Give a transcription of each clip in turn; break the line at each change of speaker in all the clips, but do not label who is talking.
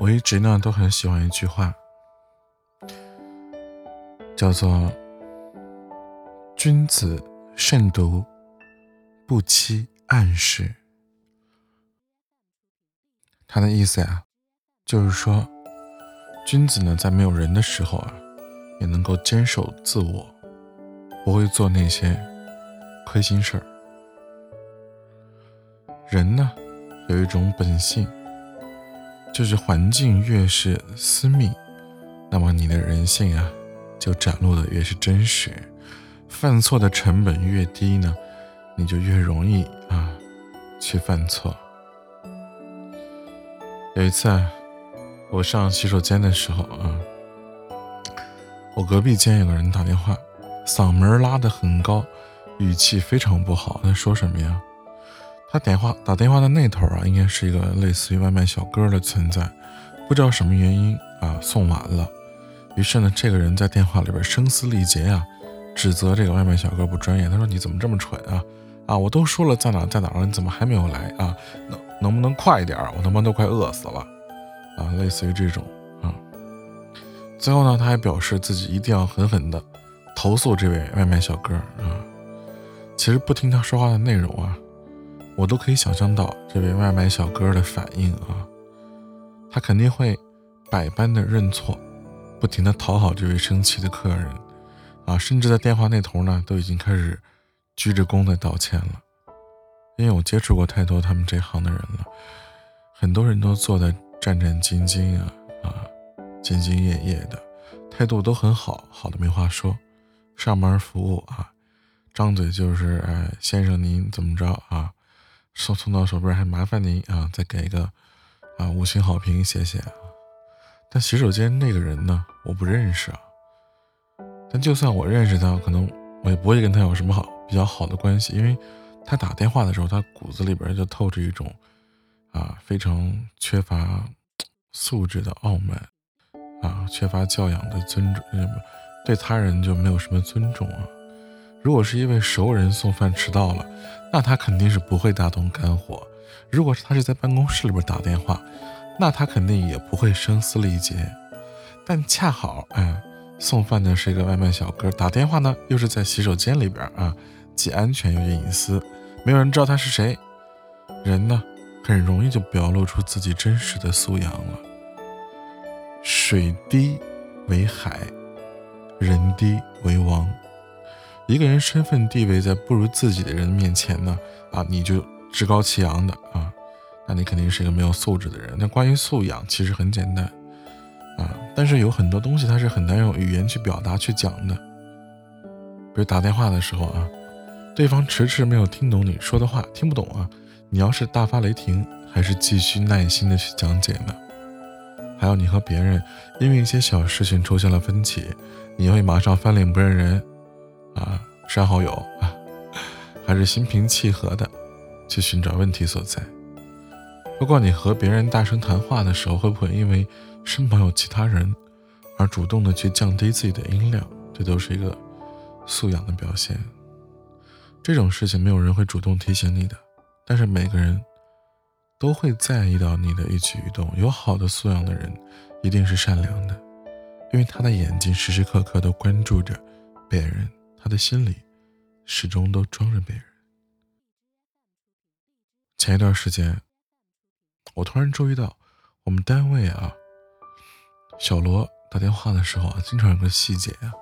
我一直呢都很喜欢一句话，叫做“君子慎独，不欺暗室”。他的意思呀，就是说，君子呢在没有人的时候啊，也能够坚守自我，不会做那些亏心事儿。人呢有一种本性。就是环境越是私密，那么你的人性啊，就展露的越是真实。犯错的成本越低呢，你就越容易啊去犯错。有一次，我上洗手间的时候啊，我隔壁间有个人打电话，嗓门拉得很高，语气非常不好。他说什么呀？他电话打电话的那头啊，应该是一个类似于外卖小哥的存在，不知道什么原因啊送晚了。于是呢，这个人在电话里边声嘶力竭啊，指责这个外卖小哥不专业。他说：“你怎么这么蠢啊？啊，我都说了在哪在哪了，你怎么还没有来啊？能能不能快一点？我他妈都快饿死了啊！”类似于这种啊。最后呢，他还表示自己一定要狠狠的投诉这位外卖小哥啊。其实不听他说话的内容啊。我都可以想象到这位外卖小哥的反应啊，他肯定会百般的认错，不停的讨好这位生气的客人啊，甚至在电话那头呢都已经开始鞠着躬的道歉了。因为我接触过太多他们这行的人了，很多人都做的战战兢兢啊啊，兢兢业业的，态度都很好，好的没话说，上门服务啊，张嘴就是哎先生您怎么着啊？送送到手边还麻烦您啊，再给一个啊五星好评，谢谢啊。但洗手间那个人呢，我不认识啊。但就算我认识他，可能我也不会跟他有什么好比较好的关系，因为他打电话的时候，他骨子里边就透着一种啊非常缺乏素质的傲慢啊，缺乏教养的尊重，对他人就没有什么尊重啊。如果是一位熟人送饭迟到了，那他肯定是不会大动肝火；如果是他是在办公室里边打电话，那他肯定也不会声嘶力竭。但恰好，哎，送饭的是一个外卖小哥，打电话呢又是在洗手间里边啊，既安全又隐私，没有人知道他是谁。人呢，很容易就表露出自己真实的素养了。水低为海，人低为王。一个人身份地位在不如自己的人面前呢，啊，你就趾高气扬的啊，那你肯定是一个没有素质的人。那关于素养，其实很简单啊，但是有很多东西它是很难用语言去表达去讲的。比如打电话的时候啊，对方迟迟没有听懂你说的话，听不懂啊，你要是大发雷霆，还是继续耐心的去讲解呢？还有你和别人因为一些小事情出现了分歧，你会马上翻脸不认人？啊，删好友啊，还是心平气和的去寻找问题所在。不过你和别人大声谈话的时候，会不会因为身旁有其他人而主动的去降低自己的音量？这都是一个素养的表现。这种事情没有人会主动提醒你的，但是每个人都会在意到你的一举一动。有好的素养的人，一定是善良的，因为他的眼睛时时刻刻都关注着别人。他的心里始终都装着别人。前一段时间，我突然注意到，我们单位啊，小罗打电话的时候啊，经常有个细节啊，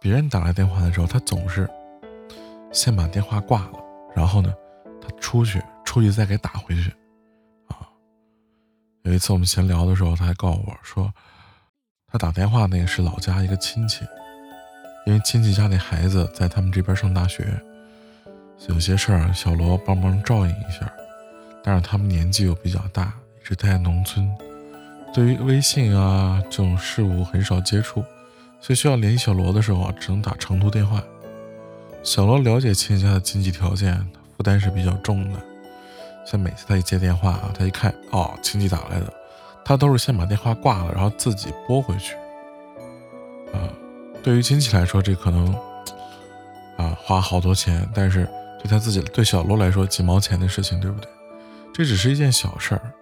别人打来电话的时候，他总是先把电话挂了，然后呢，他出去，出去再给打回去，啊。有一次我们闲聊的时候，他还告诉我说，他打电话那个是老家一个亲戚。因为亲戚家那孩子在他们这边上大学，有些事儿小罗帮忙照应一下。但是他们年纪又比较大，一直待在农村，对于微信啊这种事物很少接触，所以需要联系小罗的时候啊，只能打长途电话。小罗了解亲戚家的经济条件，负担是比较重的，像每次他一接电话啊，他一看哦亲戚打来的，他都是先把电话挂了，然后自己拨回去，啊。对于亲戚来说，这可能啊花好多钱，但是对他自己对小罗来说几毛钱的事情，对不对？这只是一件小事儿，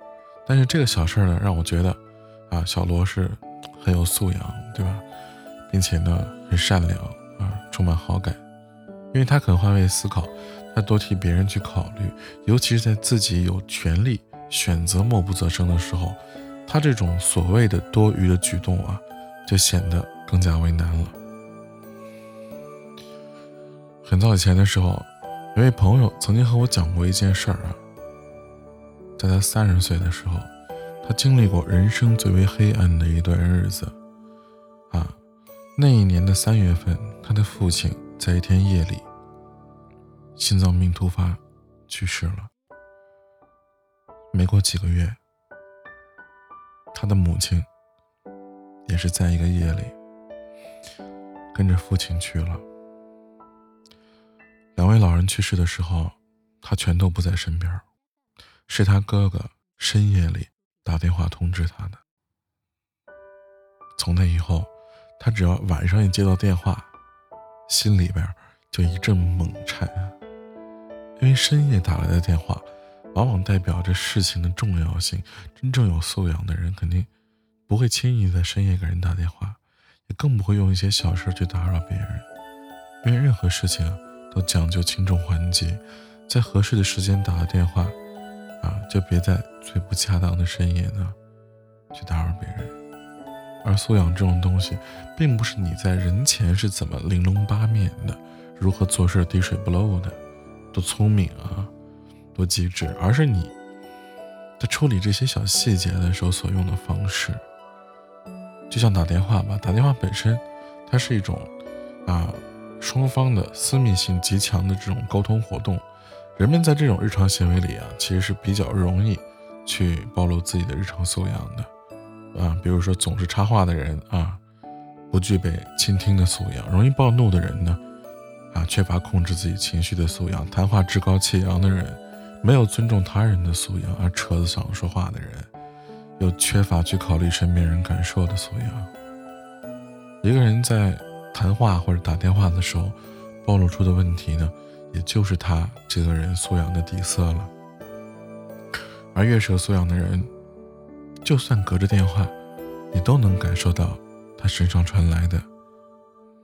但是这个小事儿呢，让我觉得啊，小罗是很有素养，对吧？并且呢，很善良啊，充满好感，因为他肯换位思考，他多替别人去考虑，尤其是在自己有权利选择默不作声的时候，他这种所谓的多余的举动啊，就显得更加为难了。很早以前的时候，有位朋友曾经和我讲过一件事儿啊，在他三十岁的时候，他经历过人生最为黑暗的一段日子啊。那一年的三月份，他的父亲在一天夜里心脏病突发去世了。没过几个月，他的母亲也是在一个夜里跟着父亲去了。两位老人去世的时候，他全都不在身边，是他哥哥深夜里打电话通知他的。从那以后。他只要晚上一接到电话，心里边就一阵猛颤，因为深夜打来的电话，往往代表着事情的重要性。真正有素养的人，肯定不会轻易在深夜给人打电话，也更不会用一些小事去打扰别人。因为任何事情，都讲究轻重缓急，在合适的时间打个电话，啊，就别在最不恰当的深夜呢，去打扰别人。而素养这种东西，并不是你在人前是怎么玲珑八面的，如何做事滴水不漏的，多聪明啊，多机智，而是你在处理这些小细节的时候所用的方式。就像打电话吧，打电话本身，它是一种啊双方的私密性极强的这种沟通活动。人们在这种日常行为里啊，其实是比较容易去暴露自己的日常素养的。啊，比如说总是插话的人啊，不具备倾听的素养；容易暴怒的人呢，啊，缺乏控制自己情绪的素养；谈话趾高气扬的人，没有尊重他人的素养；而扯着嗓子说话的人，又缺乏去考虑身边人感受的素养。一个人在谈话或者打电话的时候，暴露出的问题呢，也就是他这个人素养的底色了。而越是有素养的人。就算隔着电话，你都能感受到他身上传来的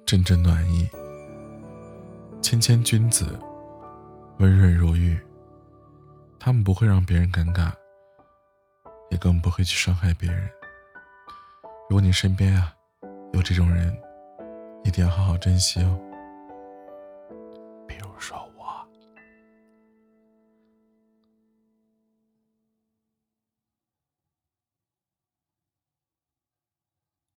阵阵暖意。谦谦君子，温润如玉。他们不会让别人尴尬，也更不会去伤害别人。如果你身边啊有这种人，一定要好好珍惜哦。